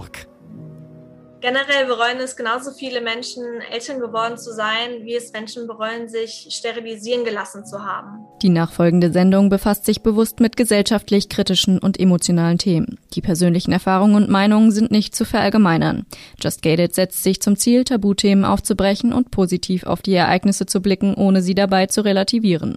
Org. Generell bereuen es genauso viele Menschen, Eltern geworden zu sein, wie es Menschen bereuen, sich sterilisieren gelassen zu haben. Die nachfolgende Sendung befasst sich bewusst mit gesellschaftlich kritischen und emotionalen Themen. Die persönlichen Erfahrungen und Meinungen sind nicht zu verallgemeinern. Just Gated setzt sich zum Ziel, Tabuthemen aufzubrechen und positiv auf die Ereignisse zu blicken, ohne sie dabei zu relativieren.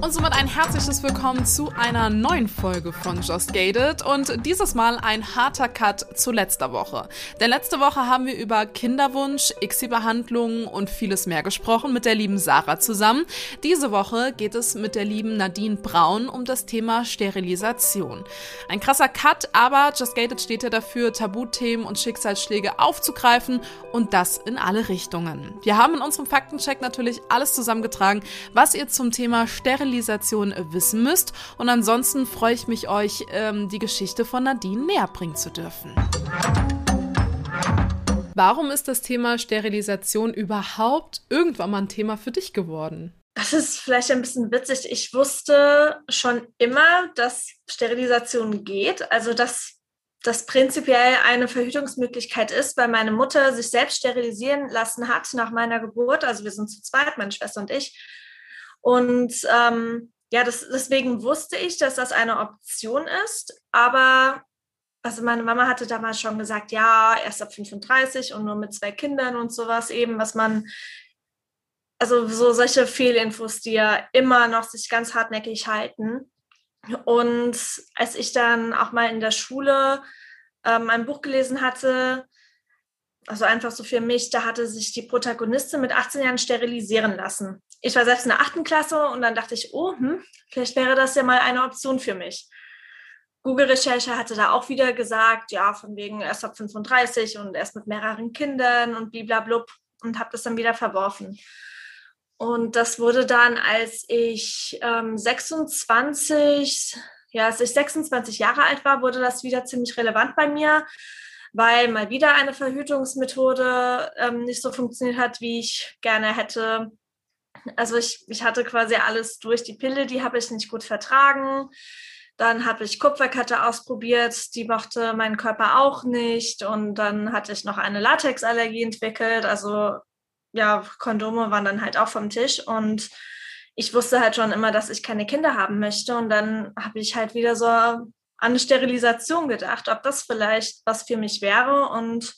Und somit ein herzliches Willkommen zu einer neuen Folge von Just Gated und dieses Mal ein harter Cut zu letzter Woche. Denn letzte Woche haben wir über Kinderwunsch, ICSI-Behandlungen und vieles mehr gesprochen mit der lieben Sarah zusammen. Diese Woche geht es mit der lieben Nadine Braun um das Thema Sterilisation. Ein krasser Cut, aber Just Gated steht ja dafür, Tabuthemen und Schicksalsschläge aufzugreifen und das in alle Richtungen. Wir haben in unserem Faktencheck natürlich alles zusammengetragen, was ihr zum Thema Sterilisation Sterilisation wissen müsst. Und ansonsten freue ich mich, euch ähm, die Geschichte von Nadine näher bringen zu dürfen. Warum ist das Thema Sterilisation überhaupt irgendwann mal ein Thema für dich geworden? Das ist vielleicht ein bisschen witzig. Ich wusste schon immer, dass Sterilisation geht. Also, dass das prinzipiell eine Verhütungsmöglichkeit ist, weil meine Mutter sich selbst sterilisieren lassen hat nach meiner Geburt. Also wir sind zu zweit, meine Schwester und ich. Und ähm, ja, das, deswegen wusste ich, dass das eine Option ist. Aber also meine Mama hatte damals schon gesagt, ja, erst ab 35 und nur mit zwei Kindern und sowas eben, was man, also so solche Fehlinfos, die ja immer noch sich ganz hartnäckig halten. Und als ich dann auch mal in der Schule ähm, ein Buch gelesen hatte, also einfach so für mich, da hatte sich die Protagonistin mit 18 Jahren sterilisieren lassen. Ich war selbst in der achten Klasse und dann dachte ich, oh, hm, vielleicht wäre das ja mal eine Option für mich. Google-Recherche hatte da auch wieder gesagt, ja, von wegen erst ab 35 und erst mit mehreren Kindern und bliblablub und habe das dann wieder verworfen. Und das wurde dann, als ich ähm, 26, ja, als ich 26 Jahre alt war, wurde das wieder ziemlich relevant bei mir weil mal wieder eine Verhütungsmethode ähm, nicht so funktioniert hat, wie ich gerne hätte. Also ich, ich hatte quasi alles durch. Die Pille, die habe ich nicht gut vertragen. Dann habe ich Kupferkette ausprobiert, die mochte mein Körper auch nicht. Und dann hatte ich noch eine Latexallergie entwickelt. Also ja, Kondome waren dann halt auch vom Tisch. Und ich wusste halt schon immer, dass ich keine Kinder haben möchte. Und dann habe ich halt wieder so an Sterilisation gedacht, ob das vielleicht was für mich wäre. Und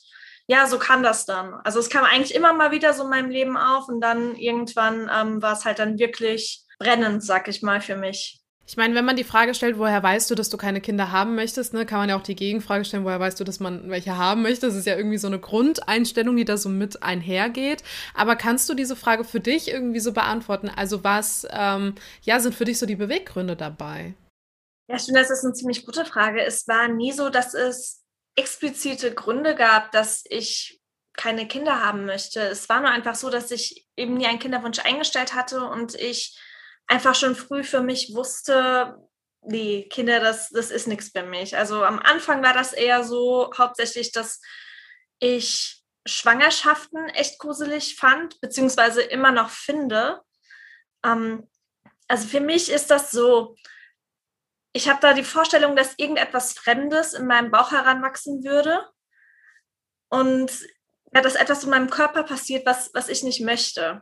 ja, so kann das dann. Also es kam eigentlich immer mal wieder so in meinem Leben auf und dann irgendwann ähm, war es halt dann wirklich brennend, sag ich mal, für mich. Ich meine, wenn man die Frage stellt, woher weißt du, dass du keine Kinder haben möchtest, ne, kann man ja auch die Gegenfrage stellen, woher weißt du, dass man welche haben möchte. Das ist ja irgendwie so eine Grundeinstellung, die da so mit einhergeht. Aber kannst du diese Frage für dich irgendwie so beantworten? Also was, ähm, ja, sind für dich so die Beweggründe dabei? Ja, ich finde, das ist eine ziemlich gute Frage. Es war nie so, dass es explizite Gründe gab, dass ich keine Kinder haben möchte. Es war nur einfach so, dass ich eben nie einen Kinderwunsch eingestellt hatte und ich einfach schon früh für mich wusste, nee, Kinder, das, das ist nichts für mich. Also am Anfang war das eher so hauptsächlich, dass ich Schwangerschaften echt gruselig fand, beziehungsweise immer noch finde. Ähm, also für mich ist das so, ich habe da die Vorstellung, dass irgendetwas Fremdes in meinem Bauch heranwachsen würde und ja, dass etwas in meinem Körper passiert, was, was ich nicht möchte.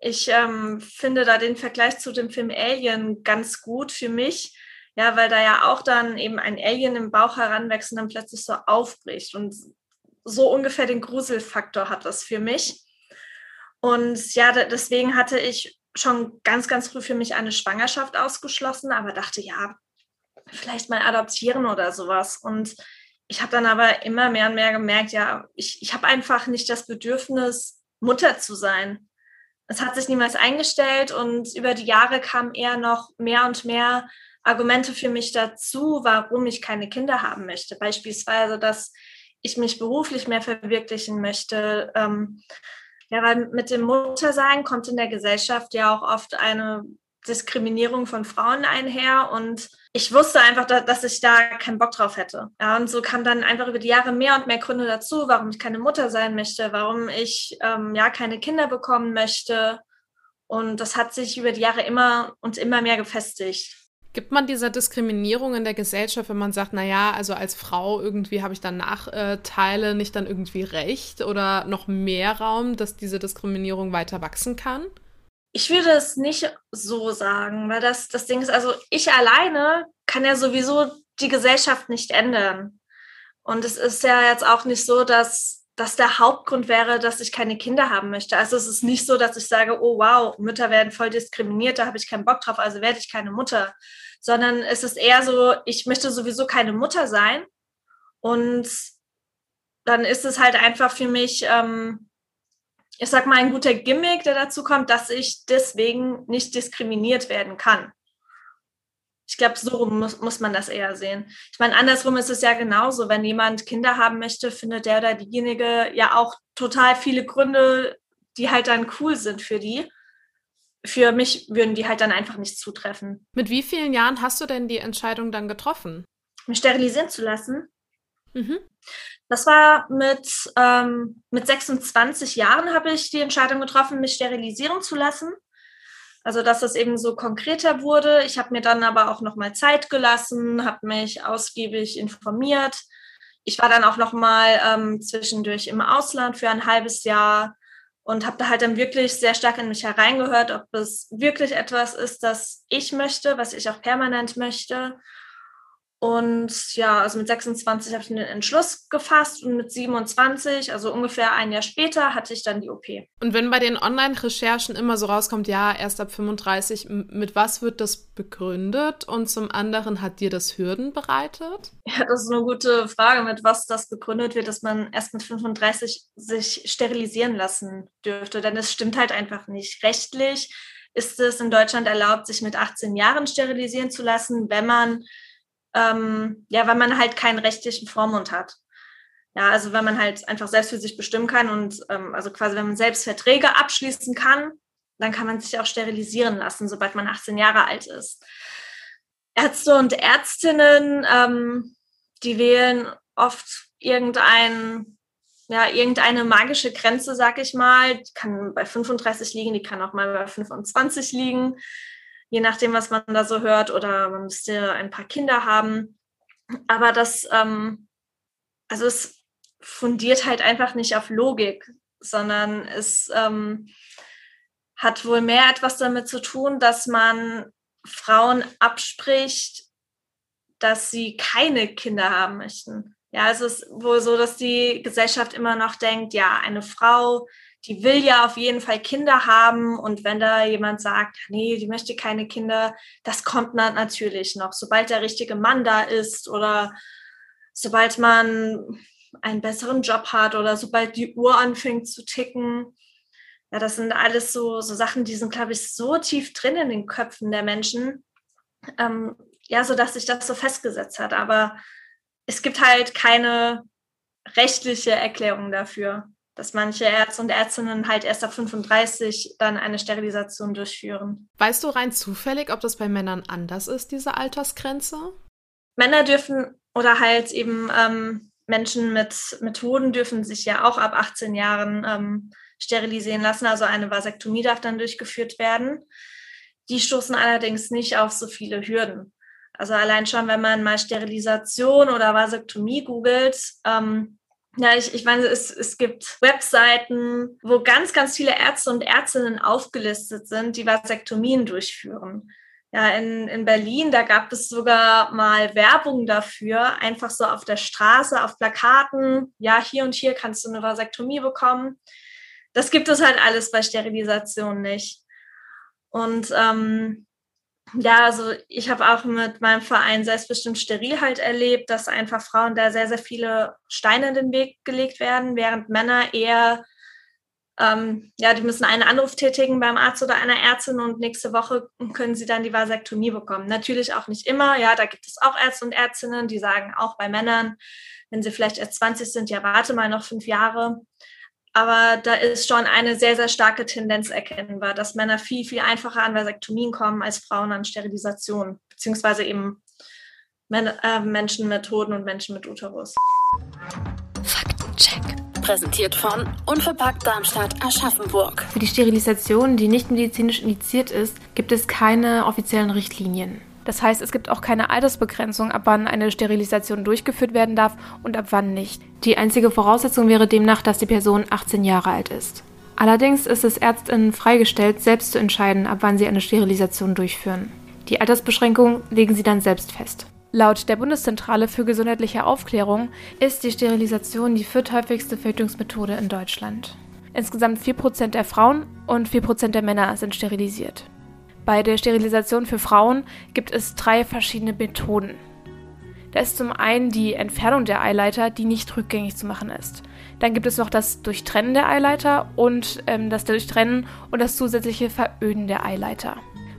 Ich ähm, finde da den Vergleich zu dem Film Alien ganz gut für mich, ja, weil da ja auch dann eben ein Alien im Bauch heranwächst und dann plötzlich so aufbricht und so ungefähr den Gruselfaktor hat das für mich. Und ja, deswegen hatte ich schon ganz, ganz früh für mich eine Schwangerschaft ausgeschlossen, aber dachte, ja, vielleicht mal adoptieren oder sowas. Und ich habe dann aber immer mehr und mehr gemerkt, ja, ich, ich habe einfach nicht das Bedürfnis, Mutter zu sein. Es hat sich niemals eingestellt und über die Jahre kamen eher noch mehr und mehr Argumente für mich dazu, warum ich keine Kinder haben möchte. Beispielsweise, dass ich mich beruflich mehr verwirklichen möchte. Ähm, ja, weil mit dem Muttersein kommt in der Gesellschaft ja auch oft eine Diskriminierung von Frauen einher und ich wusste einfach, dass ich da keinen Bock drauf hätte. Ja, und so kamen dann einfach über die Jahre mehr und mehr Gründe dazu, warum ich keine Mutter sein möchte, warum ich ähm, ja keine Kinder bekommen möchte. Und das hat sich über die Jahre immer und immer mehr gefestigt. Gibt man dieser Diskriminierung in der Gesellschaft, wenn man sagt, na ja, also als Frau irgendwie habe ich dann Nachteile nicht dann irgendwie recht oder noch mehr Raum, dass diese Diskriminierung weiter wachsen kann? Ich würde es nicht so sagen, weil das, das Ding ist, also ich alleine kann ja sowieso die Gesellschaft nicht ändern. Und es ist ja jetzt auch nicht so, dass das der Hauptgrund wäre, dass ich keine Kinder haben möchte. Also es ist nicht so, dass ich sage, oh wow, Mütter werden voll diskriminiert, da habe ich keinen Bock drauf, also werde ich keine Mutter. Sondern es ist eher so, ich möchte sowieso keine Mutter sein. Und dann ist es halt einfach für mich ähm, ich sag mal, ein guter Gimmick, der dazu kommt, dass ich deswegen nicht diskriminiert werden kann. Ich glaube, so muss, muss man das eher sehen. Ich meine, andersrum ist es ja genauso. Wenn jemand Kinder haben möchte, findet der oder diejenige ja auch total viele Gründe, die halt dann cool sind für die. Für mich würden die halt dann einfach nicht zutreffen. Mit wie vielen Jahren hast du denn die Entscheidung dann getroffen? Mich sterilisieren zu lassen? Mhm. Das war mit, ähm, mit 26 Jahren habe ich die Entscheidung getroffen, mich sterilisieren zu lassen. Also dass das eben so konkreter wurde. Ich habe mir dann aber auch noch mal Zeit gelassen, habe mich ausgiebig informiert. Ich war dann auch noch mal ähm, zwischendurch im Ausland für ein halbes Jahr und habe da halt dann wirklich sehr stark in mich hereingehört, ob es wirklich etwas ist, das ich möchte, was ich auch permanent möchte und ja, also mit 26 habe ich einen Entschluss gefasst und mit 27, also ungefähr ein Jahr später, hatte ich dann die OP. Und wenn bei den Online-Recherchen immer so rauskommt, ja, erst ab 35, mit was wird das begründet? Und zum anderen hat dir das Hürden bereitet? Ja, das ist eine gute Frage, mit was das begründet wird, dass man erst mit 35 sich sterilisieren lassen dürfte. Denn es stimmt halt einfach nicht. Rechtlich ist es in Deutschland erlaubt, sich mit 18 Jahren sterilisieren zu lassen, wenn man ähm, ja, weil man halt keinen rechtlichen Vormund hat. Ja, also wenn man halt einfach selbst für sich bestimmen kann und ähm, also quasi, wenn man selbst Verträge abschließen kann, dann kann man sich auch sterilisieren lassen, sobald man 18 Jahre alt ist. Ärzte und Ärztinnen, ähm, die wählen oft irgendein, ja, irgendeine magische Grenze, sag ich mal. Die kann bei 35 liegen, die kann auch mal bei 25 liegen je nachdem, was man da so hört, oder man müsste ein paar Kinder haben. Aber das, ähm, also es fundiert halt einfach nicht auf Logik, sondern es ähm, hat wohl mehr etwas damit zu tun, dass man Frauen abspricht, dass sie keine Kinder haben möchten. Ja, es ist wohl so, dass die Gesellschaft immer noch denkt, ja, eine Frau die will ja auf jeden Fall Kinder haben. Und wenn da jemand sagt, nee, die möchte keine Kinder, das kommt natürlich noch. Sobald der richtige Mann da ist oder sobald man einen besseren Job hat oder sobald die Uhr anfängt zu ticken. Ja, das sind alles so, so Sachen, die sind, glaube ich, so tief drin in den Köpfen der Menschen. Ähm, ja, so dass sich das so festgesetzt hat. Aber es gibt halt keine rechtliche Erklärung dafür dass manche Ärzte und Ärztinnen halt erst ab 35 dann eine Sterilisation durchführen. Weißt du rein zufällig, ob das bei Männern anders ist, diese Altersgrenze? Männer dürfen oder halt eben ähm, Menschen mit Methoden dürfen sich ja auch ab 18 Jahren ähm, sterilisieren lassen. Also eine Vasektomie darf dann durchgeführt werden. Die stoßen allerdings nicht auf so viele Hürden. Also allein schon, wenn man mal Sterilisation oder Vasektomie googelt, ähm, ja, ich, ich meine, es, es gibt Webseiten, wo ganz, ganz viele Ärzte und Ärztinnen aufgelistet sind, die Vasektomien durchführen. Ja, in, in Berlin, da gab es sogar mal Werbung dafür, einfach so auf der Straße, auf Plakaten. Ja, hier und hier kannst du eine Vasektomie bekommen. Das gibt es halt alles bei Sterilisation nicht. Und ähm, ja, also ich habe auch mit meinem Verein selbstbestimmt steril halt erlebt, dass einfach Frauen da sehr, sehr viele Steine in den Weg gelegt werden, während Männer eher, ähm, ja, die müssen einen Anruf tätigen beim Arzt oder einer Ärztin und nächste Woche können sie dann die Vasektomie bekommen. Natürlich auch nicht immer, ja, da gibt es auch Ärzte und Ärztinnen, die sagen auch bei Männern, wenn sie vielleicht erst 20 sind, ja, warte mal noch fünf Jahre. Aber da ist schon eine sehr, sehr starke Tendenz erkennbar, dass Männer viel, viel einfacher an Vasektomien kommen als Frauen an Sterilisation, beziehungsweise eben äh, Menschen mit Hoden und Menschen mit Uterus. Faktencheck. Präsentiert von Unverpackt Darmstadt Aschaffenburg. Für die Sterilisation, die nicht medizinisch indiziert ist, gibt es keine offiziellen Richtlinien. Das heißt, es gibt auch keine Altersbegrenzung, ab wann eine Sterilisation durchgeführt werden darf und ab wann nicht. Die einzige Voraussetzung wäre demnach, dass die Person 18 Jahre alt ist. Allerdings ist es Ärztinnen freigestellt, selbst zu entscheiden, ab wann sie eine Sterilisation durchführen. Die Altersbeschränkung legen sie dann selbst fest. Laut der Bundeszentrale für gesundheitliche Aufklärung ist die Sterilisation die vierthäufigste Verhütungsmethode in Deutschland. Insgesamt 4% der Frauen und 4% der Männer sind sterilisiert. Bei der Sterilisation für Frauen gibt es drei verschiedene Methoden. Da ist zum einen die Entfernung der Eileiter, die nicht rückgängig zu machen ist. Dann gibt es noch das Durchtrennen der Eileiter und ähm, das Durchtrennen und das zusätzliche Veröden der Eileiter.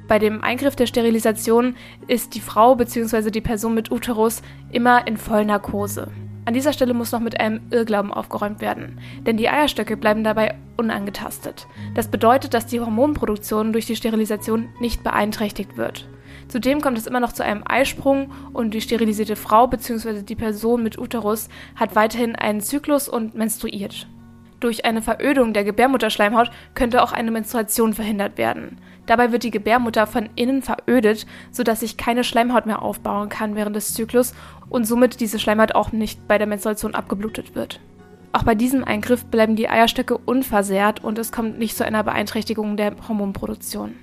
Bei dem Eingriff der Sterilisation ist die Frau bzw. die Person mit Uterus immer in Vollnarkose. An dieser Stelle muss noch mit einem Irrglauben aufgeräumt werden, denn die Eierstöcke bleiben dabei unangetastet. Das bedeutet, dass die Hormonproduktion durch die Sterilisation nicht beeinträchtigt wird. Zudem kommt es immer noch zu einem Eisprung und die sterilisierte Frau bzw. die Person mit Uterus hat weiterhin einen Zyklus und menstruiert. Durch eine Verödung der Gebärmutterschleimhaut könnte auch eine Menstruation verhindert werden. Dabei wird die Gebärmutter von innen verödet, sodass sich keine Schleimhaut mehr aufbauen kann während des Zyklus und somit diese Schleimhaut auch nicht bei der Menstruation abgeblutet wird. Auch bei diesem Eingriff bleiben die Eierstöcke unversehrt und es kommt nicht zu einer Beeinträchtigung der Hormonproduktion.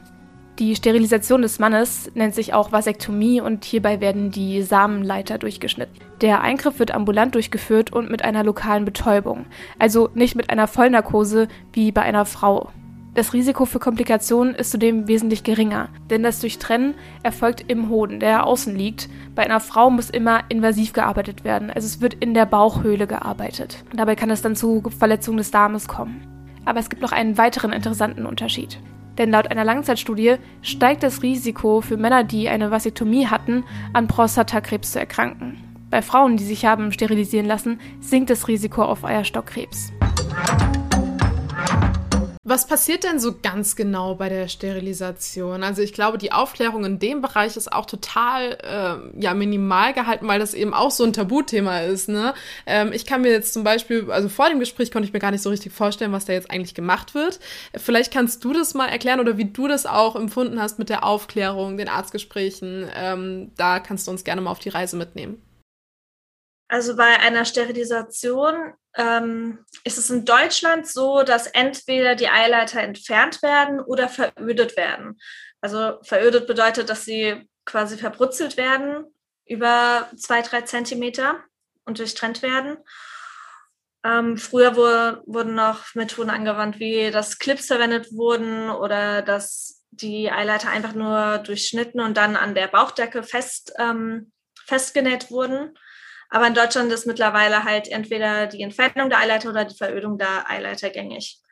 Die Sterilisation des Mannes nennt sich auch Vasektomie und hierbei werden die Samenleiter durchgeschnitten. Der Eingriff wird ambulant durchgeführt und mit einer lokalen Betäubung, also nicht mit einer Vollnarkose wie bei einer Frau. Das Risiko für Komplikationen ist zudem wesentlich geringer, denn das Durchtrennen erfolgt im Hoden, der außen liegt. Bei einer Frau muss immer invasiv gearbeitet werden, also es wird in der Bauchhöhle gearbeitet. Dabei kann es dann zu Verletzungen des Darmes kommen. Aber es gibt noch einen weiteren interessanten Unterschied. Denn laut einer Langzeitstudie steigt das Risiko für Männer, die eine Vasektomie hatten, an Prostatakrebs zu erkranken. Bei Frauen, die sich haben sterilisieren lassen, sinkt das Risiko auf Eierstockkrebs. Was passiert denn so ganz genau bei der Sterilisation? Also ich glaube, die Aufklärung in dem Bereich ist auch total äh, ja minimal gehalten, weil das eben auch so ein Tabuthema ist. Ne? Ähm, ich kann mir jetzt zum Beispiel, also vor dem Gespräch konnte ich mir gar nicht so richtig vorstellen, was da jetzt eigentlich gemacht wird. Vielleicht kannst du das mal erklären oder wie du das auch empfunden hast mit der Aufklärung, den Arztgesprächen. Ähm, da kannst du uns gerne mal auf die Reise mitnehmen. Also bei einer Sterilisation ähm, ist es in Deutschland so, dass entweder die Eileiter entfernt werden oder verödet werden. Also verödet bedeutet, dass sie quasi verbrutzelt werden über zwei, drei Zentimeter und durchtrennt werden. Ähm, früher wurde, wurden noch Methoden angewandt, wie dass Clips verwendet wurden oder dass die Eileiter einfach nur durchschnitten und dann an der Bauchdecke fest, ähm, festgenäht wurden. Aber in Deutschland ist mittlerweile halt entweder die Entfernung der Eileiter oder die Verödung der Eileiter gängig.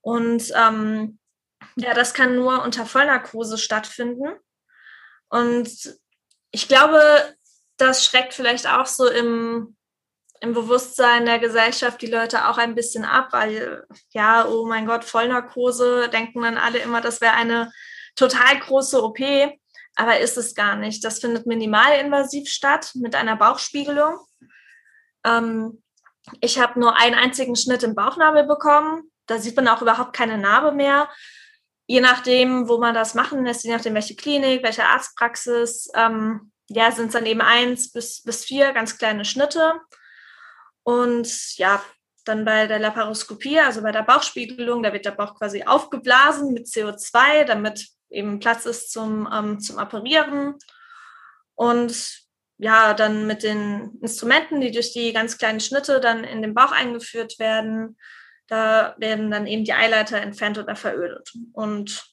Und ähm, ja, das kann nur unter Vollnarkose stattfinden. Und ich glaube, das schreckt vielleicht auch so im, im Bewusstsein der Gesellschaft die Leute auch ein bisschen ab, weil ja, oh mein Gott, Vollnarkose, denken dann alle immer, das wäre eine total große OP aber ist es gar nicht. Das findet minimalinvasiv statt mit einer Bauchspiegelung. Ähm, ich habe nur einen einzigen Schnitt im Bauchnabel bekommen. Da sieht man auch überhaupt keine Narbe mehr. Je nachdem, wo man das machen lässt, je nachdem, welche Klinik, welche Arztpraxis, ähm, ja, sind es dann eben eins bis, bis vier ganz kleine Schnitte. Und ja, dann bei der Laparoskopie, also bei der Bauchspiegelung, da wird der Bauch quasi aufgeblasen mit CO2, damit eben Platz ist zum, ähm, zum Apparieren. Und ja, dann mit den Instrumenten, die durch die ganz kleinen Schnitte dann in den Bauch eingeführt werden, da werden dann eben die Eileiter entfernt oder verödet. Und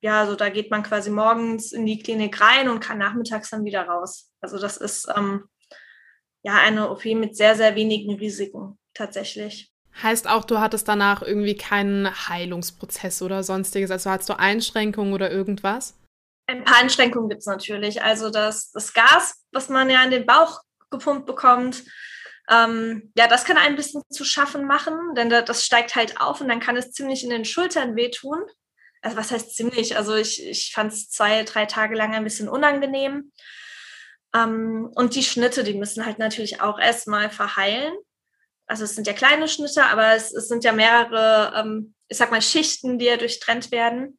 ja, also da geht man quasi morgens in die Klinik rein und kann nachmittags dann wieder raus. Also das ist ähm, ja eine OP mit sehr, sehr wenigen Risiken tatsächlich. Heißt auch, du hattest danach irgendwie keinen Heilungsprozess oder sonstiges? Also hattest du Einschränkungen oder irgendwas? Ein paar Einschränkungen gibt es natürlich. Also das, das Gas, was man ja in den Bauch gepumpt bekommt, ähm, ja, das kann ein bisschen zu schaffen machen, denn das steigt halt auf und dann kann es ziemlich in den Schultern wehtun. Also was heißt ziemlich? Also ich, ich fand es zwei, drei Tage lang ein bisschen unangenehm. Ähm, und die Schnitte, die müssen halt natürlich auch erstmal verheilen. Also es sind ja kleine Schnitte, aber es, es sind ja mehrere, ähm, ich sag mal, Schichten, die ja durchtrennt werden.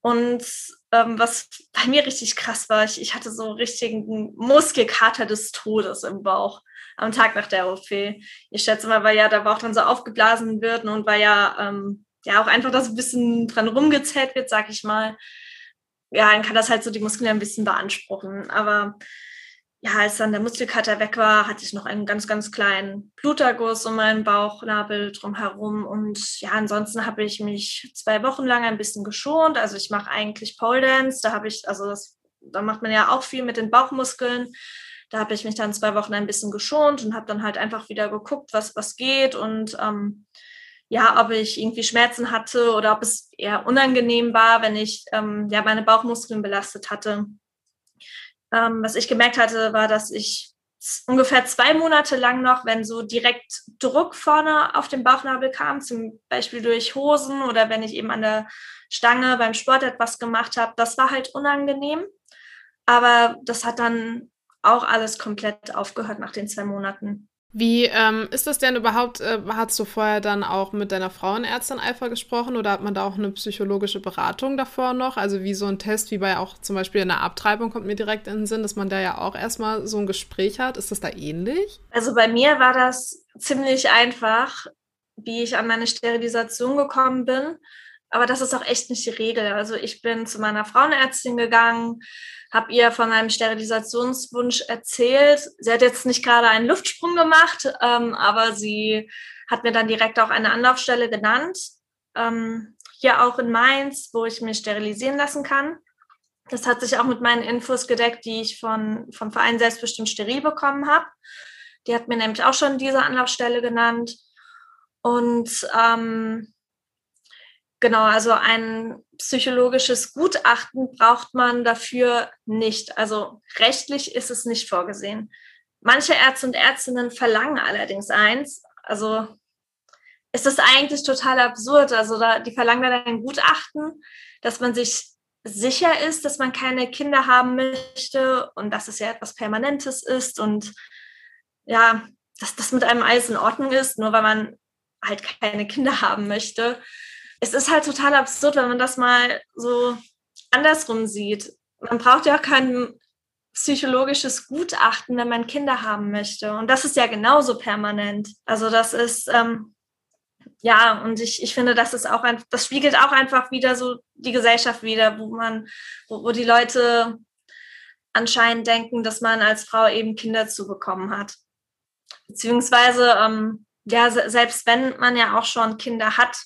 Und ähm, was bei mir richtig krass war, ich, ich hatte so richtigen Muskelkater des Todes im Bauch am Tag nach der OP. Ich schätze mal, weil ja der Bauch dann so aufgeblasen wird und weil ja, ähm, ja auch einfach das ein bisschen dran rumgezählt wird, sag ich mal. Ja, dann kann das halt so die Muskeln ein bisschen beanspruchen. Aber ja, als dann der Muskelkater weg war, hatte ich noch einen ganz, ganz kleinen Bluterguss um meinen Bauchnabel drumherum. Und ja, ansonsten habe ich mich zwei Wochen lang ein bisschen geschont. Also ich mache eigentlich Pole Dance. Da habe ich, also das, da macht man ja auch viel mit den Bauchmuskeln. Da habe ich mich dann zwei Wochen ein bisschen geschont und habe dann halt einfach wieder geguckt, was, was geht und ähm, ja, ob ich irgendwie Schmerzen hatte oder ob es eher unangenehm war, wenn ich ähm, ja meine Bauchmuskeln belastet hatte. Ähm, was ich gemerkt hatte, war, dass ich ungefähr zwei Monate lang noch, wenn so direkt Druck vorne auf dem Bauchnabel kam, zum Beispiel durch Hosen oder wenn ich eben an der Stange beim Sport etwas gemacht habe, das war halt unangenehm. Aber das hat dann auch alles komplett aufgehört nach den zwei Monaten. Wie ähm, ist das denn überhaupt? Äh, hast du vorher dann auch mit deiner Frauenärztin Alpha gesprochen oder hat man da auch eine psychologische Beratung davor noch? Also wie so ein Test, wie bei auch zum Beispiel in der Abtreibung kommt mir direkt in den Sinn, dass man da ja auch erstmal so ein Gespräch hat. Ist das da ähnlich? Also bei mir war das ziemlich einfach, wie ich an meine Sterilisation gekommen bin. Aber das ist auch echt nicht die Regel. Also ich bin zu meiner Frauenärztin gegangen, habe ihr von einem Sterilisationswunsch erzählt. Sie hat jetzt nicht gerade einen Luftsprung gemacht, ähm, aber sie hat mir dann direkt auch eine Anlaufstelle genannt, ähm, hier auch in Mainz, wo ich mich sterilisieren lassen kann. Das hat sich auch mit meinen Infos gedeckt, die ich von, vom Verein Selbstbestimmt Steril bekommen habe. Die hat mir nämlich auch schon diese Anlaufstelle genannt. Und ähm, Genau, also ein psychologisches Gutachten braucht man dafür nicht. Also rechtlich ist es nicht vorgesehen. Manche Ärzte und Ärztinnen verlangen allerdings eins. Also ist das eigentlich total absurd. Also da, die verlangen dann ein Gutachten, dass man sich sicher ist, dass man keine Kinder haben möchte und dass es ja etwas Permanentes ist und ja, dass das mit einem alles in Ordnung ist, nur weil man halt keine Kinder haben möchte es ist halt total absurd, wenn man das mal so andersrum sieht. Man braucht ja auch kein psychologisches Gutachten, wenn man Kinder haben möchte. Und das ist ja genauso permanent. Also das ist, ähm, ja, und ich, ich finde, das ist auch ein, das spiegelt auch einfach wieder so die Gesellschaft wieder, wo man, wo, wo die Leute anscheinend denken, dass man als Frau eben Kinder zu bekommen hat. Beziehungsweise, ähm, ja, selbst wenn man ja auch schon Kinder hat,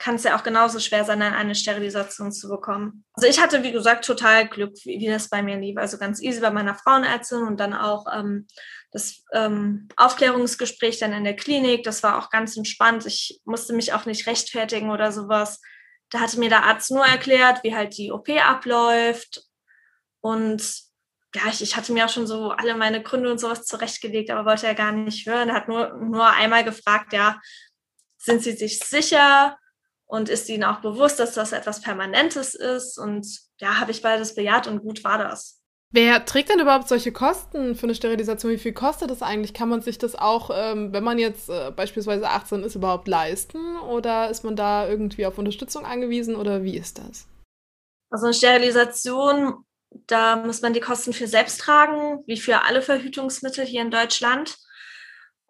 kann es ja auch genauso schwer sein, eine Sterilisation zu bekommen. Also ich hatte, wie gesagt, total Glück, wie, wie das bei mir lief. Also ganz easy bei meiner Frauenärztin und dann auch ähm, das ähm, Aufklärungsgespräch dann in der Klinik. Das war auch ganz entspannt. Ich musste mich auch nicht rechtfertigen oder sowas. Da hatte mir der Arzt nur erklärt, wie halt die OP abläuft. Und ja, ich, ich hatte mir auch schon so alle meine Gründe und sowas zurechtgelegt, aber wollte er gar nicht hören. Er hat nur, nur einmal gefragt, ja, sind Sie sich sicher? Und ist ihnen auch bewusst, dass das etwas Permanentes ist. Und ja, habe ich beides bejaht und gut war das. Wer trägt denn überhaupt solche Kosten für eine Sterilisation? Wie viel kostet das eigentlich? Kann man sich das auch, ähm, wenn man jetzt äh, beispielsweise 18 ist, überhaupt leisten? Oder ist man da irgendwie auf Unterstützung angewiesen? Oder wie ist das? Also eine Sterilisation, da muss man die Kosten für selbst tragen, wie für alle Verhütungsmittel hier in Deutschland.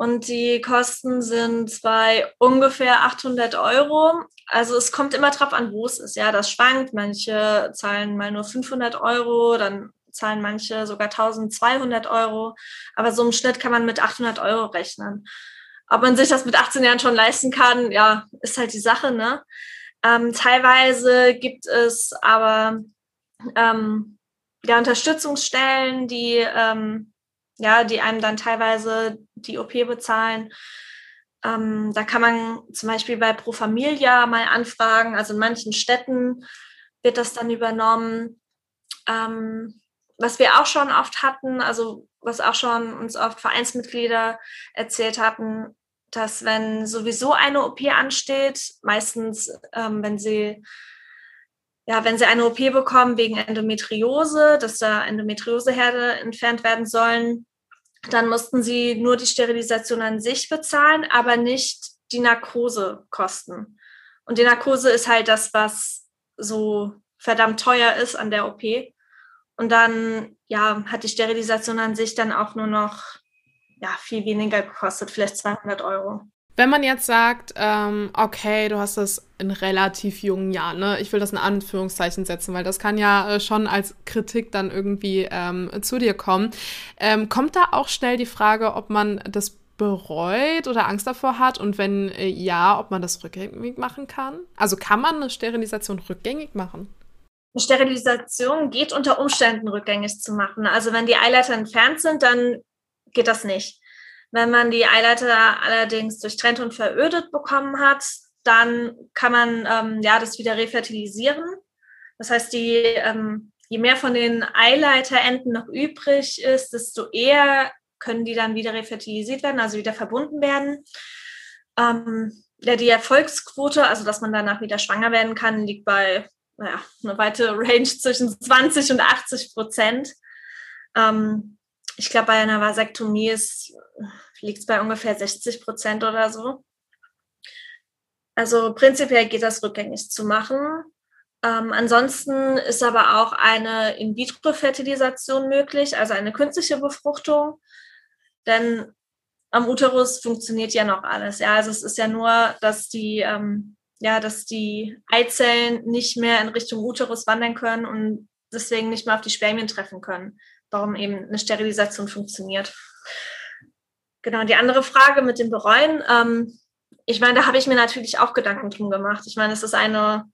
Und die Kosten sind bei ungefähr 800 Euro. Also es kommt immer drauf an, wo es ist. Ja, das schwankt. Manche zahlen mal nur 500 Euro, dann zahlen manche sogar 1200 Euro. Aber so im Schnitt kann man mit 800 Euro rechnen. Ob man sich das mit 18 Jahren schon leisten kann, ja, ist halt die Sache, ne? Ähm, teilweise gibt es aber ähm, ja, Unterstützungsstellen, die, ähm, ja, die einem dann teilweise die OP bezahlen. Ähm, da kann man zum Beispiel bei Pro Familia mal anfragen. Also in manchen Städten wird das dann übernommen. Ähm, was wir auch schon oft hatten, also was auch schon uns oft Vereinsmitglieder erzählt hatten, dass wenn sowieso eine OP ansteht, meistens ähm, wenn sie ja, wenn sie eine OP bekommen wegen Endometriose, dass da Endometrioseherde entfernt werden sollen, dann mussten sie nur die Sterilisation an sich bezahlen, aber nicht die Narkosekosten. Und die Narkose ist halt das, was so verdammt teuer ist an der OP. Und dann, ja, hat die Sterilisation an sich dann auch nur noch, ja, viel weniger gekostet, vielleicht 200 Euro. Wenn man jetzt sagt, ähm, okay, du hast das in relativ jungen Jahren, ne? ich will das in Anführungszeichen setzen, weil das kann ja äh, schon als Kritik dann irgendwie ähm, zu dir kommen. Ähm, kommt da auch schnell die Frage, ob man das bereut oder Angst davor hat und wenn äh, ja, ob man das rückgängig machen kann? Also kann man eine Sterilisation rückgängig machen? Eine Sterilisation geht unter Umständen rückgängig zu machen. Also wenn die Eileiter entfernt sind, dann geht das nicht. Wenn man die Eileiter allerdings durchtrennt und verödet bekommen hat, dann kann man ähm, ja das wieder refertilisieren. Das heißt, die, ähm, je mehr von den Eileiterenden noch übrig ist, desto eher können die dann wieder refertilisiert werden, also wieder verbunden werden. Ähm, ja, die Erfolgsquote, also dass man danach wieder schwanger werden kann, liegt bei naja, eine weite Range zwischen 20 und 80 Prozent. Ähm, ich glaube, bei einer Vasektomie liegt es bei ungefähr 60 Prozent oder so. Also prinzipiell geht das rückgängig zu machen. Ähm, ansonsten ist aber auch eine In-vitro-Fertilisation möglich, also eine künstliche Befruchtung. Denn am Uterus funktioniert ja noch alles. Ja, also es ist ja nur, dass die, ähm, ja, dass die Eizellen nicht mehr in Richtung Uterus wandern können und deswegen nicht mehr auf die Spermien treffen können warum eben eine Sterilisation funktioniert. Genau, die andere Frage mit dem Bereuen. Ähm, ich meine, da habe ich mir natürlich auch Gedanken drum gemacht. Ich meine, es ist eine,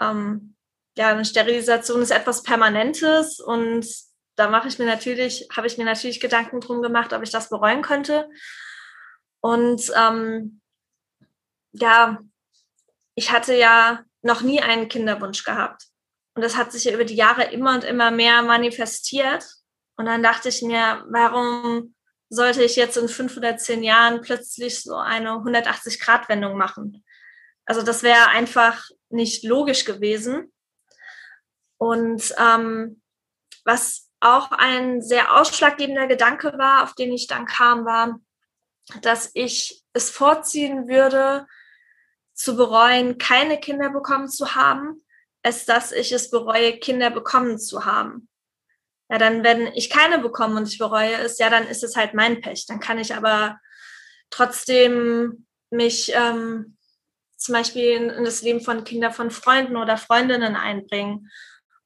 ähm, ja, eine Sterilisation ist etwas Permanentes und da mache ich mir natürlich, habe ich mir natürlich Gedanken drum gemacht, ob ich das bereuen könnte. Und ähm, ja, ich hatte ja noch nie einen Kinderwunsch gehabt. Und das hat sich ja über die Jahre immer und immer mehr manifestiert. Und dann dachte ich mir, warum sollte ich jetzt in fünf oder zehn Jahren plötzlich so eine 180-Grad-Wendung machen? Also das wäre einfach nicht logisch gewesen. Und ähm, was auch ein sehr ausschlaggebender Gedanke war, auf den ich dann kam, war, dass ich es vorziehen würde, zu bereuen, keine Kinder bekommen zu haben, als dass ich es bereue, Kinder bekommen zu haben. Ja, dann, wenn ich keine bekomme und ich bereue es, ja, dann ist es halt mein Pech. Dann kann ich aber trotzdem mich ähm, zum Beispiel in, in das Leben von Kindern von Freunden oder Freundinnen einbringen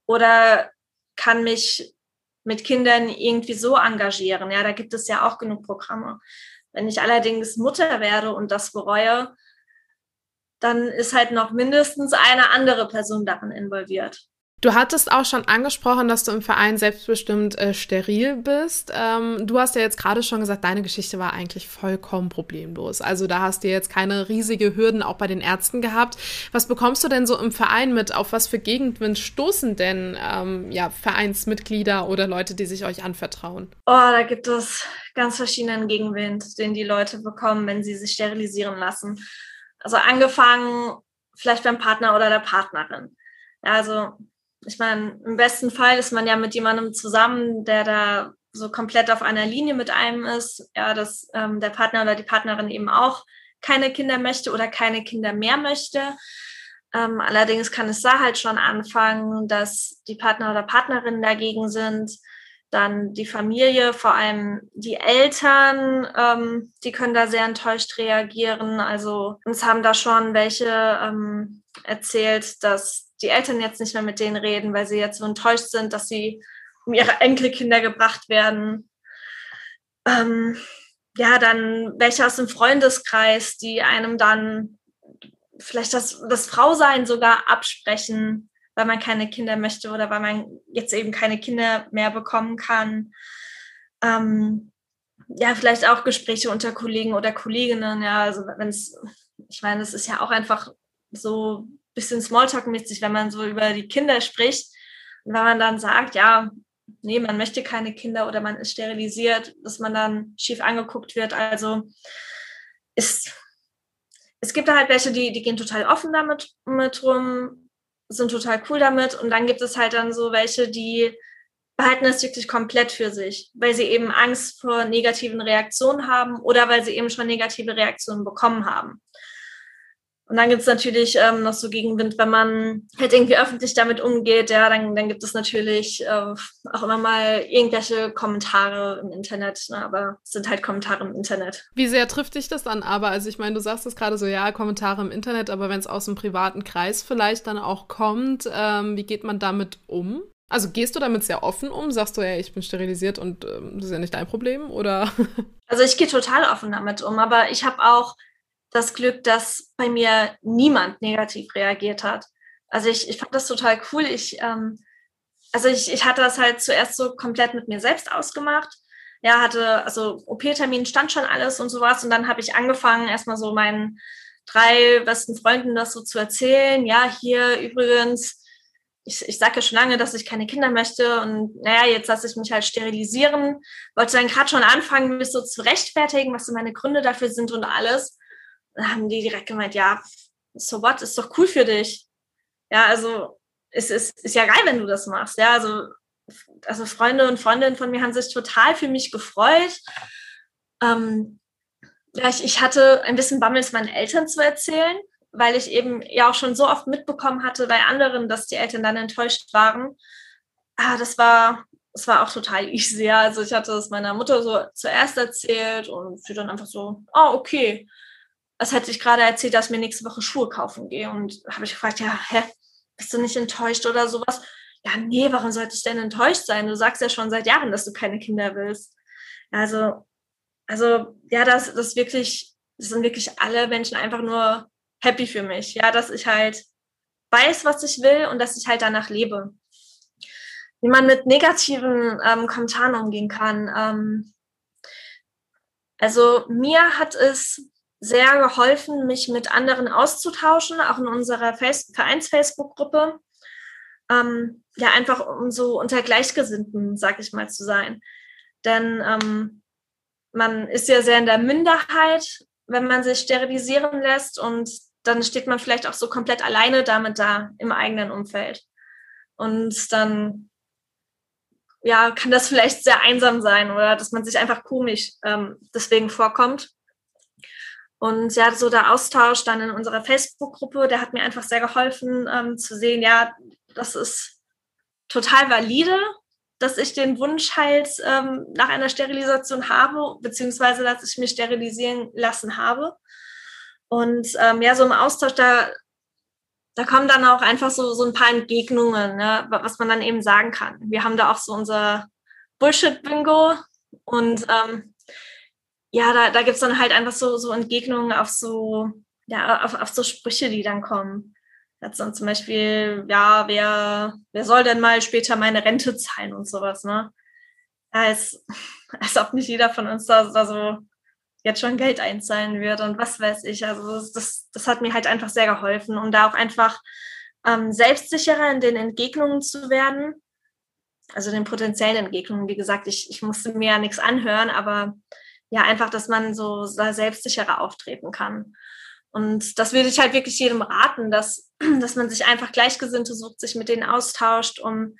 oder kann mich mit Kindern irgendwie so engagieren. Ja, da gibt es ja auch genug Programme. Wenn ich allerdings Mutter werde und das bereue, dann ist halt noch mindestens eine andere Person darin involviert. Du hattest auch schon angesprochen, dass du im Verein selbstbestimmt äh, steril bist. Ähm, du hast ja jetzt gerade schon gesagt, deine Geschichte war eigentlich vollkommen problemlos. Also da hast du jetzt keine riesige Hürden auch bei den Ärzten gehabt. Was bekommst du denn so im Verein mit? Auf was für Gegenwind stoßen denn ähm, ja, Vereinsmitglieder oder Leute, die sich euch anvertrauen? Oh, da gibt es ganz verschiedenen Gegenwind, den die Leute bekommen, wenn sie sich sterilisieren lassen. Also angefangen vielleicht beim Partner oder der Partnerin. Also ich meine, im besten Fall ist man ja mit jemandem zusammen, der da so komplett auf einer Linie mit einem ist, ja, dass ähm, der Partner oder die Partnerin eben auch keine Kinder möchte oder keine Kinder mehr möchte. Ähm, allerdings kann es da halt schon anfangen, dass die Partner oder Partnerinnen dagegen sind dann die Familie, vor allem die Eltern, ähm, die können da sehr enttäuscht reagieren. Also uns haben da schon welche ähm, erzählt, dass die Eltern jetzt nicht mehr mit denen reden, weil sie jetzt so enttäuscht sind, dass sie um ihre Enkelkinder gebracht werden. Ähm, ja, dann welche aus dem Freundeskreis, die einem dann vielleicht das, das Frausein sogar absprechen, weil man keine Kinder möchte oder weil man jetzt eben keine Kinder mehr bekommen kann. Ähm, ja, vielleicht auch Gespräche unter Kollegen oder Kolleginnen, ja, also wenn es, ich meine, es ist ja auch einfach so ein bisschen Smalltalk-mäßig, wenn man so über die Kinder spricht und wenn man dann sagt, ja, nee, man möchte keine Kinder oder man ist sterilisiert, dass man dann schief angeguckt wird. Also ist, es gibt da halt welche, die, die gehen total offen damit mit rum, sind total cool damit. Und dann gibt es halt dann so welche, die behalten das wirklich komplett für sich, weil sie eben Angst vor negativen Reaktionen haben oder weil sie eben schon negative Reaktionen bekommen haben. Und dann gibt es natürlich ähm, noch so Gegenwind, wenn man halt irgendwie öffentlich damit umgeht, ja, dann, dann gibt es natürlich äh, auch immer mal irgendwelche Kommentare im Internet, ne? aber es sind halt Kommentare im Internet. Wie sehr trifft dich das dann aber? Also ich meine, du sagst es gerade so, ja, Kommentare im Internet, aber wenn es aus einem privaten Kreis vielleicht dann auch kommt, ähm, wie geht man damit um? Also gehst du damit sehr offen um? Sagst du, ja, ich bin sterilisiert und ähm, das ist ja nicht dein Problem, oder? also ich gehe total offen damit um, aber ich habe auch das Glück, dass bei mir niemand negativ reagiert hat. Also ich, ich fand das total cool. Ich, ähm, also ich, ich hatte das halt zuerst so komplett mit mir selbst ausgemacht. Ja, hatte, also OP-Termin stand schon alles und sowas. Und dann habe ich angefangen, erstmal so meinen drei besten Freunden das so zu erzählen. Ja, hier übrigens, ich, ich sage ja schon lange, dass ich keine Kinder möchte. Und naja, jetzt lasse ich mich halt sterilisieren. Wollte dann gerade schon anfangen, mich so zu rechtfertigen, was so meine Gründe dafür sind und alles dann haben die direkt gemeint, ja, so what, ist doch cool für dich. Ja, also es ist, ist ja geil, wenn du das machst. Ja, also, also Freunde und Freundinnen von mir haben sich total für mich gefreut. Ähm, ja, ich, ich hatte ein bisschen Bammel, es meinen Eltern zu erzählen, weil ich eben ja auch schon so oft mitbekommen hatte bei anderen, dass die Eltern dann enttäuscht waren. Ah, das war, das war auch total easy. Ja. Also ich hatte es meiner Mutter so zuerst erzählt und sie dann einfach so, oh, okay was hätte ich gerade erzählt, dass ich mir nächste Woche Schuhe kaufen gehe. Und habe ich gefragt, ja, hä, bist du nicht enttäuscht oder sowas? Ja, nee, warum sollte ich denn enttäuscht sein? Du sagst ja schon seit Jahren, dass du keine Kinder willst. Also, also ja, das, das wirklich, das sind wirklich alle Menschen einfach nur happy für mich. Ja, dass ich halt weiß, was ich will und dass ich halt danach lebe. Wie man mit negativen ähm, Kommentaren umgehen kann. Ähm, also mir hat es sehr geholfen, mich mit anderen auszutauschen, auch in unserer Vereins-Facebook-Gruppe. Ähm, ja, einfach um so unter Gleichgesinnten, sag ich mal, zu sein. Denn ähm, man ist ja sehr in der Minderheit, wenn man sich sterilisieren lässt und dann steht man vielleicht auch so komplett alleine damit da im eigenen Umfeld. Und dann ja, kann das vielleicht sehr einsam sein oder dass man sich einfach komisch ähm, deswegen vorkommt. Und ja, so der Austausch dann in unserer Facebook-Gruppe, der hat mir einfach sehr geholfen ähm, zu sehen, ja, das ist total valide, dass ich den Wunsch halt ähm, nach einer Sterilisation habe, beziehungsweise dass ich mich sterilisieren lassen habe. Und ähm, ja, so im Austausch, da, da kommen dann auch einfach so, so ein paar Entgegnungen, ne, was man dann eben sagen kann. Wir haben da auch so unser Bullshit-Bingo und ähm, ja, da, da gibt es dann halt einfach so, so Entgegnungen auf so, ja, auf, auf so Sprüche, die dann kommen. Da dann zum Beispiel, ja, wer, wer soll denn mal später meine Rente zahlen und sowas, ne? Als, als ob nicht jeder von uns da, da so jetzt schon Geld einzahlen wird und was weiß ich. Also das, das hat mir halt einfach sehr geholfen, um da auch einfach ähm, selbstsicherer in den Entgegnungen zu werden. Also den potenziellen Entgegnungen. Wie gesagt, ich, ich musste mir ja nichts anhören, aber ja, einfach, dass man so selbstsicherer auftreten kann. Und das würde ich halt wirklich jedem raten, dass, dass man sich einfach Gleichgesinnte sucht, sich mit denen austauscht, um,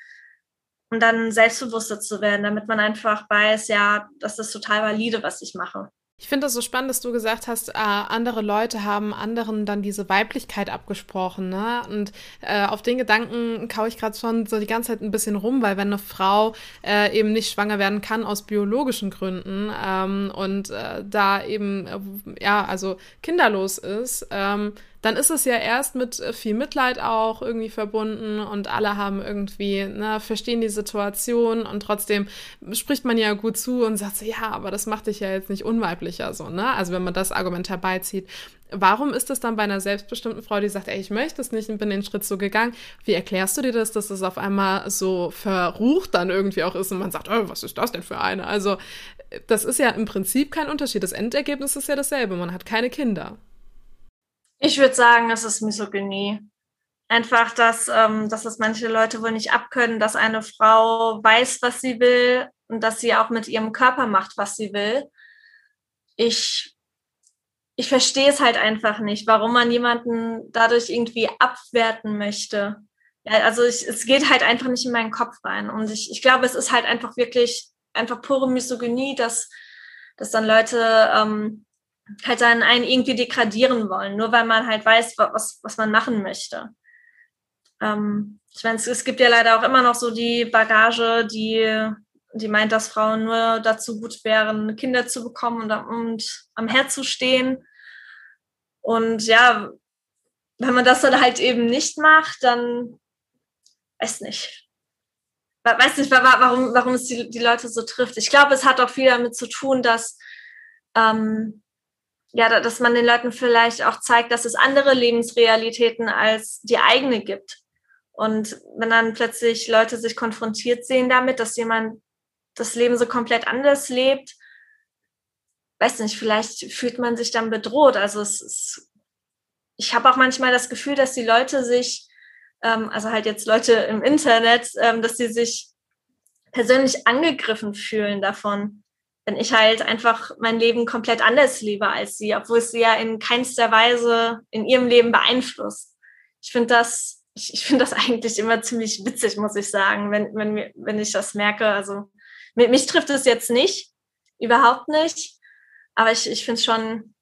um dann selbstbewusster zu werden, damit man einfach weiß, ja, das ist total valide, was ich mache. Ich finde das so spannend, dass du gesagt hast, äh, andere Leute haben anderen dann diese Weiblichkeit abgesprochen. Ne? Und äh, auf den Gedanken kaue ich gerade schon so die ganze Zeit ein bisschen rum, weil wenn eine Frau äh, eben nicht schwanger werden kann aus biologischen Gründen ähm, und äh, da eben, äh, ja, also kinderlos ist, ähm, dann ist es ja erst mit äh, viel Mitleid auch irgendwie verbunden und alle haben irgendwie, ne, verstehen die Situation und trotzdem spricht man ja gut zu und sagt so, ja, aber das macht dich ja jetzt nicht unweiblicher so, ne? Also wenn man das Argument herbeizieht. Warum ist es dann bei einer selbstbestimmten Frau, die sagt, ey, ich möchte es nicht und bin den Schritt so gegangen? Wie erklärst du dir das, dass es auf einmal so verrucht dann irgendwie auch ist und man sagt, oh, was ist das denn für eine? Also das ist ja im Prinzip kein Unterschied. Das Endergebnis ist ja dasselbe. Man hat keine Kinder. Ich würde sagen, es ist Misogynie. Einfach, dass, ähm, dass es manche Leute wohl nicht abkönnen, dass eine Frau weiß, was sie will und dass sie auch mit ihrem Körper macht, was sie will. Ich, ich verstehe es halt einfach nicht, warum man jemanden dadurch irgendwie abwerten möchte. Ja, also ich, es geht halt einfach nicht in meinen Kopf rein. Und ich, ich glaube, es ist halt einfach wirklich einfach pure Misogynie, dass, dass dann Leute ähm, halt dann einen irgendwie degradieren wollen, nur weil man halt weiß, was, was man machen möchte. Ähm, ich meine, es, es gibt ja leider auch immer noch so die Bagage, die, die meint, dass Frauen nur dazu gut wären, Kinder zu bekommen und, und am Herd zu stehen. Und ja, wenn man das dann halt eben nicht macht, dann weiß nicht weiß nicht, warum, warum es die, die Leute so trifft. Ich glaube, es hat auch viel damit zu tun, dass, ähm, ja, dass man den Leuten vielleicht auch zeigt, dass es andere Lebensrealitäten als die eigene gibt. Und wenn dann plötzlich Leute sich konfrontiert sehen damit, dass jemand das Leben so komplett anders lebt, weiß nicht, vielleicht fühlt man sich dann bedroht. Also es ist, ich habe auch manchmal das Gefühl, dass die Leute sich ähm, also halt jetzt Leute im Internet, ähm, dass sie sich persönlich angegriffen fühlen davon, wenn ich halt einfach mein Leben komplett anders lebe als sie, obwohl es sie ja in keinster Weise in ihrem Leben beeinflusst. Ich finde das, ich, ich finde das eigentlich immer ziemlich witzig, muss ich sagen, wenn, wenn, wenn ich das merke. Also mich, mich trifft es jetzt nicht, überhaupt nicht, aber ich, ich finde es schon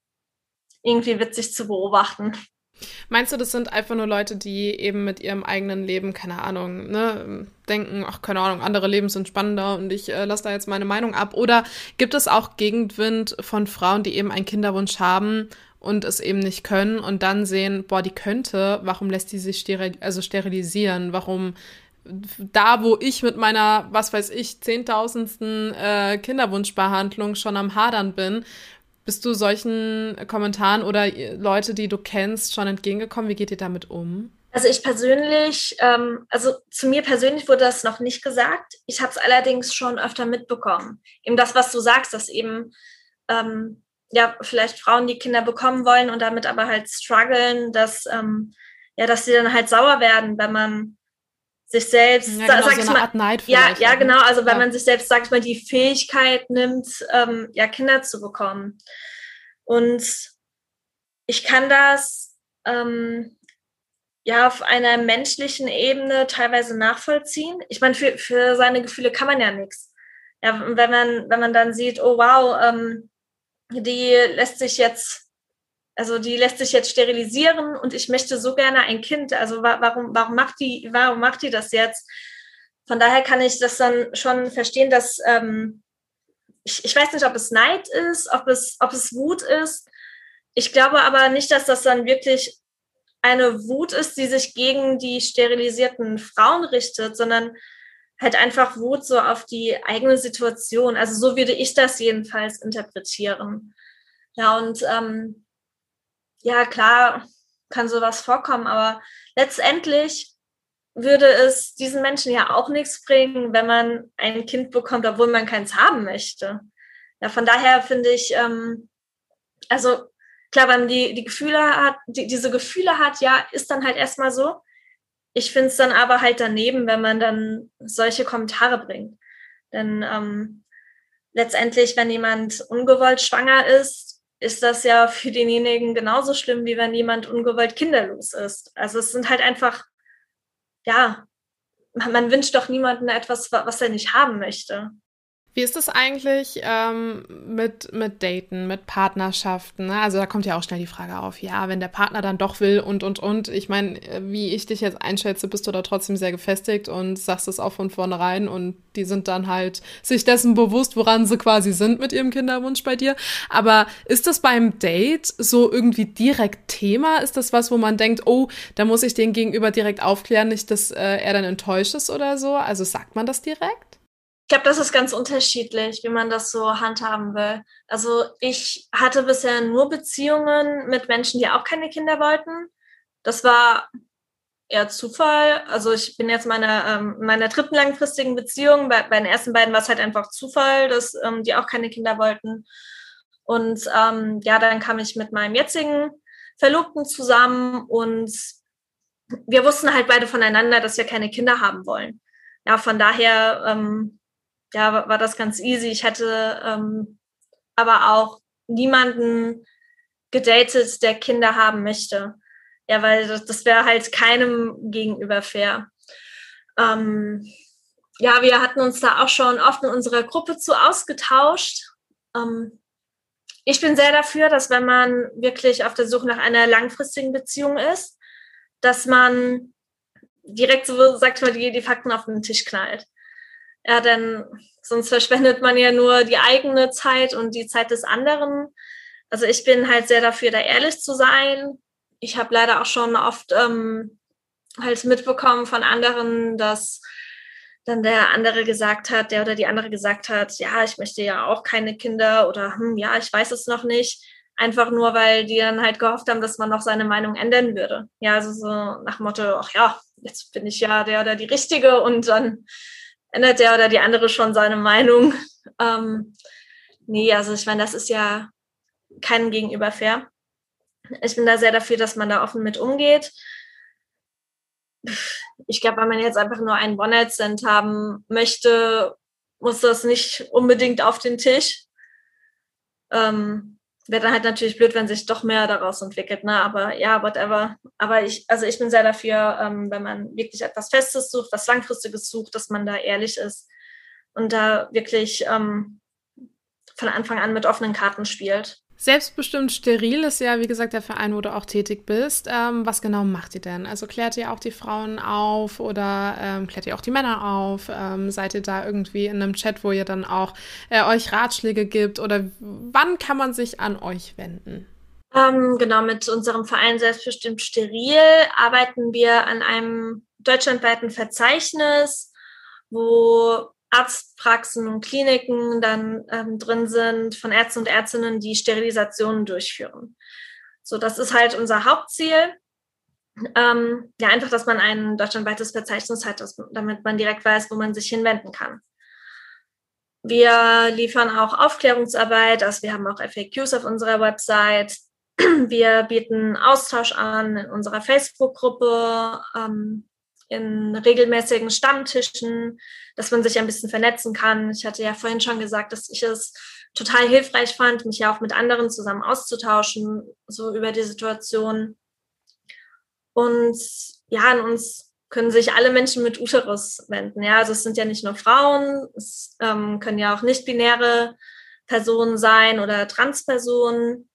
irgendwie witzig zu beobachten. Meinst du, das sind einfach nur Leute, die eben mit ihrem eigenen Leben, keine Ahnung, ne, denken, ach, keine Ahnung, andere Leben sind spannender und ich äh, lasse da jetzt meine Meinung ab? Oder gibt es auch Gegenwind von Frauen, die eben einen Kinderwunsch haben und es eben nicht können und dann sehen, boah, die könnte, warum lässt die sich steril also sterilisieren? Warum da, wo ich mit meiner, was weiß ich, zehntausendsten äh, Kinderwunschbehandlung schon am Hadern bin, bist du solchen Kommentaren oder Leute, die du kennst, schon entgegengekommen? Wie geht ihr damit um? Also ich persönlich, ähm, also zu mir persönlich wurde das noch nicht gesagt. Ich habe es allerdings schon öfter mitbekommen. Eben das, was du sagst, dass eben ähm, ja vielleicht Frauen, die Kinder bekommen wollen und damit aber halt strugglen, dass ähm, ja, dass sie dann halt sauer werden, wenn man sich selbst, ja, genau, sag so ich mal, Neid ja, ja, ne? genau, also wenn ja. man sich selbst, sag ich mal, die Fähigkeit nimmt, ähm, ja, Kinder zu bekommen. Und ich kann das ähm, ja auf einer menschlichen Ebene teilweise nachvollziehen. Ich meine, für, für seine Gefühle kann man ja nichts. Ja, wenn man, wenn man dann sieht, oh wow, ähm, die lässt sich jetzt also die lässt sich jetzt sterilisieren und ich möchte so gerne ein Kind. Also warum, warum macht die, warum macht die das jetzt? Von daher kann ich das dann schon verstehen, dass ähm, ich, ich weiß nicht, ob es Neid ist, ob es, ob es Wut ist. Ich glaube aber nicht, dass das dann wirklich eine Wut ist, die sich gegen die sterilisierten Frauen richtet, sondern halt einfach Wut so auf die eigene Situation. Also so würde ich das jedenfalls interpretieren. Ja, und ähm, ja, klar, kann sowas vorkommen, aber letztendlich würde es diesen Menschen ja auch nichts bringen, wenn man ein Kind bekommt, obwohl man keins haben möchte. Ja, von daher finde ich, ähm, also klar, wenn man die, die Gefühle hat, die, diese Gefühle hat, ja, ist dann halt erstmal so. Ich finde es dann aber halt daneben, wenn man dann solche Kommentare bringt. Denn ähm, letztendlich, wenn jemand ungewollt schwanger ist, ist das ja für denjenigen genauso schlimm, wie wenn jemand ungewollt kinderlos ist. Also es sind halt einfach, ja, man wünscht doch niemandem etwas, was er nicht haben möchte. Wie ist es eigentlich ähm, mit, mit Daten, mit Partnerschaften? Ne? Also da kommt ja auch schnell die Frage auf, ja, wenn der Partner dann doch will und, und, und. Ich meine, wie ich dich jetzt einschätze, bist du da trotzdem sehr gefestigt und sagst es auch von vornherein und die sind dann halt sich dessen bewusst, woran sie quasi sind mit ihrem Kinderwunsch bei dir. Aber ist das beim Date so irgendwie direkt Thema? Ist das was, wo man denkt, oh, da muss ich den Gegenüber direkt aufklären, nicht, dass äh, er dann enttäuscht ist oder so? Also sagt man das direkt? Ich glaube, das ist ganz unterschiedlich, wie man das so handhaben will. Also ich hatte bisher nur Beziehungen mit Menschen, die auch keine Kinder wollten. Das war eher Zufall. Also ich bin jetzt meine ähm, meiner dritten langfristigen Beziehung. Bei, bei den ersten beiden war es halt einfach Zufall, dass ähm, die auch keine Kinder wollten. Und ähm, ja, dann kam ich mit meinem jetzigen Verlobten zusammen und wir wussten halt beide voneinander, dass wir keine Kinder haben wollen. Ja, von daher ähm, ja, war, das ganz easy. Ich hatte ähm, aber auch niemanden gedatet, der Kinder haben möchte. Ja, weil das, das wäre halt keinem gegenüber fair. Ähm, ja, wir hatten uns da auch schon oft in unserer Gruppe zu ausgetauscht. Ähm, ich bin sehr dafür, dass wenn man wirklich auf der Suche nach einer langfristigen Beziehung ist, dass man direkt so, sagt mal, die, die Fakten auf den Tisch knallt. Ja, denn sonst verschwendet man ja nur die eigene Zeit und die Zeit des anderen. Also ich bin halt sehr dafür, da ehrlich zu sein. Ich habe leider auch schon oft ähm, halt mitbekommen von anderen, dass dann der andere gesagt hat, der oder die andere gesagt hat, ja, ich möchte ja auch keine Kinder oder hm, ja, ich weiß es noch nicht. Einfach nur, weil die dann halt gehofft haben, dass man noch seine Meinung ändern würde. Ja, also so nach Motto, ach ja, jetzt bin ich ja der oder die Richtige und dann ändert der oder die andere schon seine Meinung. Ähm, nee, also ich meine, das ist ja keinem gegenüber fair. Ich bin da sehr dafür, dass man da offen mit umgeht. Ich glaube, wenn man jetzt einfach nur einen One-Night-Stand haben möchte, muss das nicht unbedingt auf den Tisch. Ähm, wäre dann halt natürlich blöd, wenn sich doch mehr daraus entwickelt, ne? Aber ja, whatever. Aber ich, also ich bin sehr dafür, ähm, wenn man wirklich etwas Festes sucht, was Langfristiges sucht, dass man da ehrlich ist und da wirklich ähm, von Anfang an mit offenen Karten spielt. Selbstbestimmt steril ist ja, wie gesagt, der Verein, wo du auch tätig bist. Ähm, was genau macht ihr denn? Also klärt ihr auch die Frauen auf oder ähm, klärt ihr auch die Männer auf? Ähm, seid ihr da irgendwie in einem Chat, wo ihr dann auch äh, euch Ratschläge gibt? Oder wann kann man sich an euch wenden? Ähm, genau, mit unserem Verein Selbstbestimmt steril arbeiten wir an einem deutschlandweiten Verzeichnis, wo Arztpraxen und Kliniken dann ähm, drin sind von Ärzten und Ärztinnen, die Sterilisationen durchführen. So, das ist halt unser Hauptziel. Ähm, ja, einfach, dass man ein deutschlandweites Verzeichnis hat, dass, damit man direkt weiß, wo man sich hinwenden kann. Wir liefern auch Aufklärungsarbeit, also wir haben auch FAQs auf unserer Website. Wir bieten Austausch an in unserer Facebook-Gruppe. Ähm, in regelmäßigen Stammtischen, dass man sich ein bisschen vernetzen kann. Ich hatte ja vorhin schon gesagt, dass ich es total hilfreich fand, mich ja auch mit anderen zusammen auszutauschen, so über die Situation. Und ja, an uns können sich alle Menschen mit Uterus wenden. Ja, also es sind ja nicht nur Frauen, es ähm, können ja auch nicht-binäre Personen sein oder Transpersonen.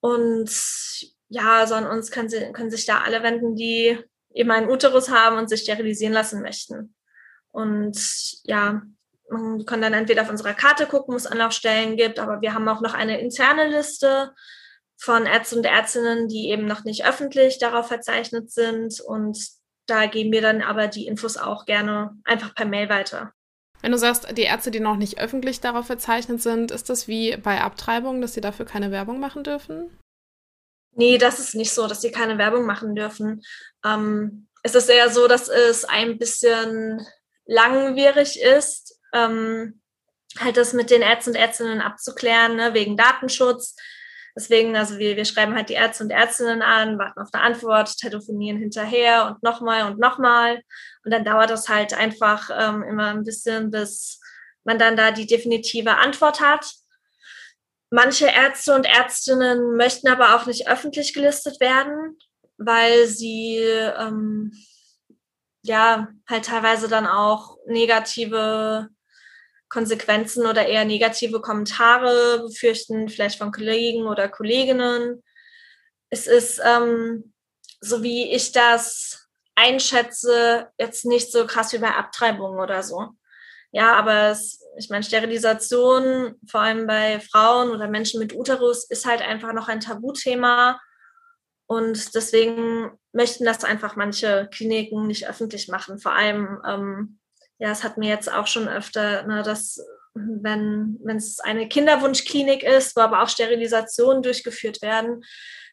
Und ja, also an uns können, sie, können sich da alle wenden, die eben einen Uterus haben und sich sterilisieren lassen möchten. Und ja, man kann dann entweder auf unserer Karte gucken, wo es Anlaufstellen gibt, aber wir haben auch noch eine interne Liste von Ärzten und Ärztinnen, die eben noch nicht öffentlich darauf verzeichnet sind. Und da geben wir dann aber die Infos auch gerne einfach per Mail weiter. Wenn du sagst, die Ärzte, die noch nicht öffentlich darauf verzeichnet sind, ist das wie bei Abtreibung, dass sie dafür keine Werbung machen dürfen? Nee, das ist nicht so, dass sie keine Werbung machen dürfen. Ähm, es ist eher so, dass es ein bisschen langwierig ist, ähm, halt das mit den Ärzten und Ärztinnen abzuklären, ne, wegen Datenschutz. Deswegen, also wir, wir schreiben halt die Ärzte und Ärztinnen an, warten auf eine Antwort, telefonieren hinterher und nochmal und nochmal. Und dann dauert das halt einfach ähm, immer ein bisschen, bis man dann da die definitive Antwort hat. Manche Ärzte und Ärztinnen möchten aber auch nicht öffentlich gelistet werden, weil sie ähm, ja halt teilweise dann auch negative Konsequenzen oder eher negative Kommentare befürchten, vielleicht von Kollegen oder Kolleginnen. Es ist, ähm, so wie ich das einschätze, jetzt nicht so krass wie bei Abtreibungen oder so. Ja, aber es, ich meine, Sterilisation, vor allem bei Frauen oder Menschen mit Uterus, ist halt einfach noch ein Tabuthema. Und deswegen möchten das einfach manche Kliniken nicht öffentlich machen. Vor allem, ähm, ja, es hat mir jetzt auch schon öfter, ne, dass wenn wenn es eine Kinderwunschklinik ist, wo aber auch Sterilisationen durchgeführt werden,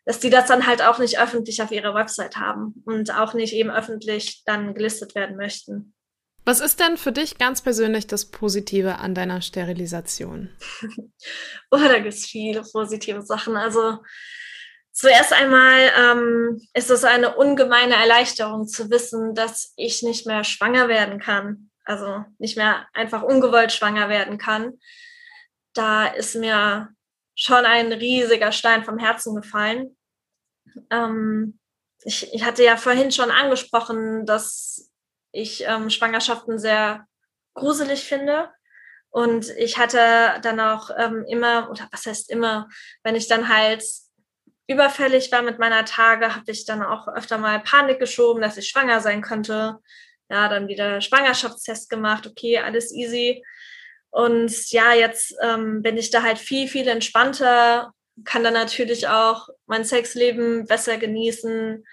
dass die das dann halt auch nicht öffentlich auf ihrer Website haben und auch nicht eben öffentlich dann gelistet werden möchten. Was ist denn für dich ganz persönlich das Positive an deiner Sterilisation? oh, da gibt es viele positive Sachen. Also zuerst einmal ähm, ist es eine ungemeine Erleichterung zu wissen, dass ich nicht mehr schwanger werden kann. Also nicht mehr einfach ungewollt schwanger werden kann. Da ist mir schon ein riesiger Stein vom Herzen gefallen. Ähm, ich, ich hatte ja vorhin schon angesprochen, dass ich ähm, Schwangerschaften sehr gruselig finde. Und ich hatte dann auch ähm, immer, oder was heißt immer, wenn ich dann halt überfällig war mit meiner Tage, habe ich dann auch öfter mal Panik geschoben, dass ich schwanger sein könnte. Ja, dann wieder Schwangerschaftstest gemacht, okay, alles easy. Und ja, jetzt ähm, bin ich da halt viel, viel entspannter, kann dann natürlich auch mein Sexleben besser genießen.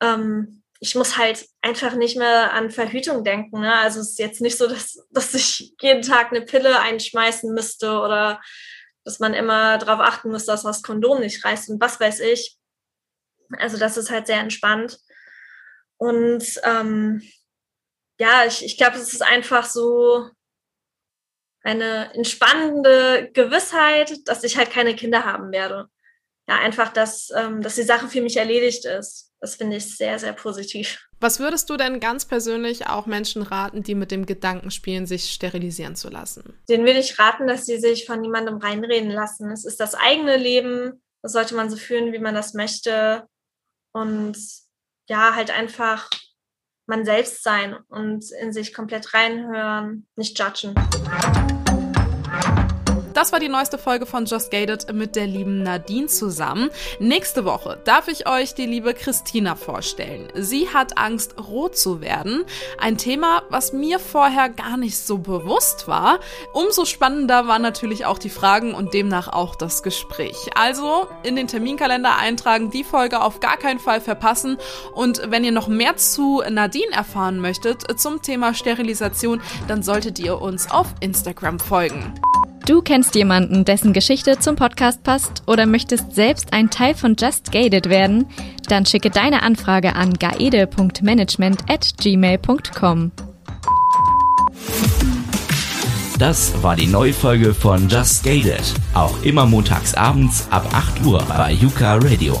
Ähm, ich muss halt einfach nicht mehr an Verhütung denken. Ne? Also es ist jetzt nicht so, dass, dass ich jeden Tag eine Pille einschmeißen müsste oder dass man immer darauf achten muss, dass das Kondom nicht reißt und was weiß ich. Also das ist halt sehr entspannt. Und ähm, ja, ich, ich glaube, es ist einfach so eine entspannende Gewissheit, dass ich halt keine Kinder haben werde. Ja, einfach, dass, ähm, dass die Sache für mich erledigt ist. Das finde ich sehr, sehr positiv. Was würdest du denn ganz persönlich auch Menschen raten, die mit dem Gedanken spielen, sich sterilisieren zu lassen? Den würde ich raten, dass sie sich von niemandem reinreden lassen. Es ist das eigene Leben. Das sollte man so fühlen, wie man das möchte. Und ja, halt einfach man selbst sein und in sich komplett reinhören, nicht judgen. Das war die neueste Folge von Just Gated mit der lieben Nadine zusammen. Nächste Woche darf ich euch die liebe Christina vorstellen. Sie hat Angst, rot zu werden. Ein Thema, was mir vorher gar nicht so bewusst war. Umso spannender waren natürlich auch die Fragen und demnach auch das Gespräch. Also in den Terminkalender eintragen, die Folge auf gar keinen Fall verpassen. Und wenn ihr noch mehr zu Nadine erfahren möchtet zum Thema Sterilisation, dann solltet ihr uns auf Instagram folgen. Du kennst jemanden, dessen Geschichte zum Podcast passt oder möchtest selbst ein Teil von Just Gated werden? Dann schicke deine Anfrage an gaede.management at gmail.com. Das war die neue Folge von Just Gated. Auch immer montags abends ab 8 Uhr bei Yuka Radio.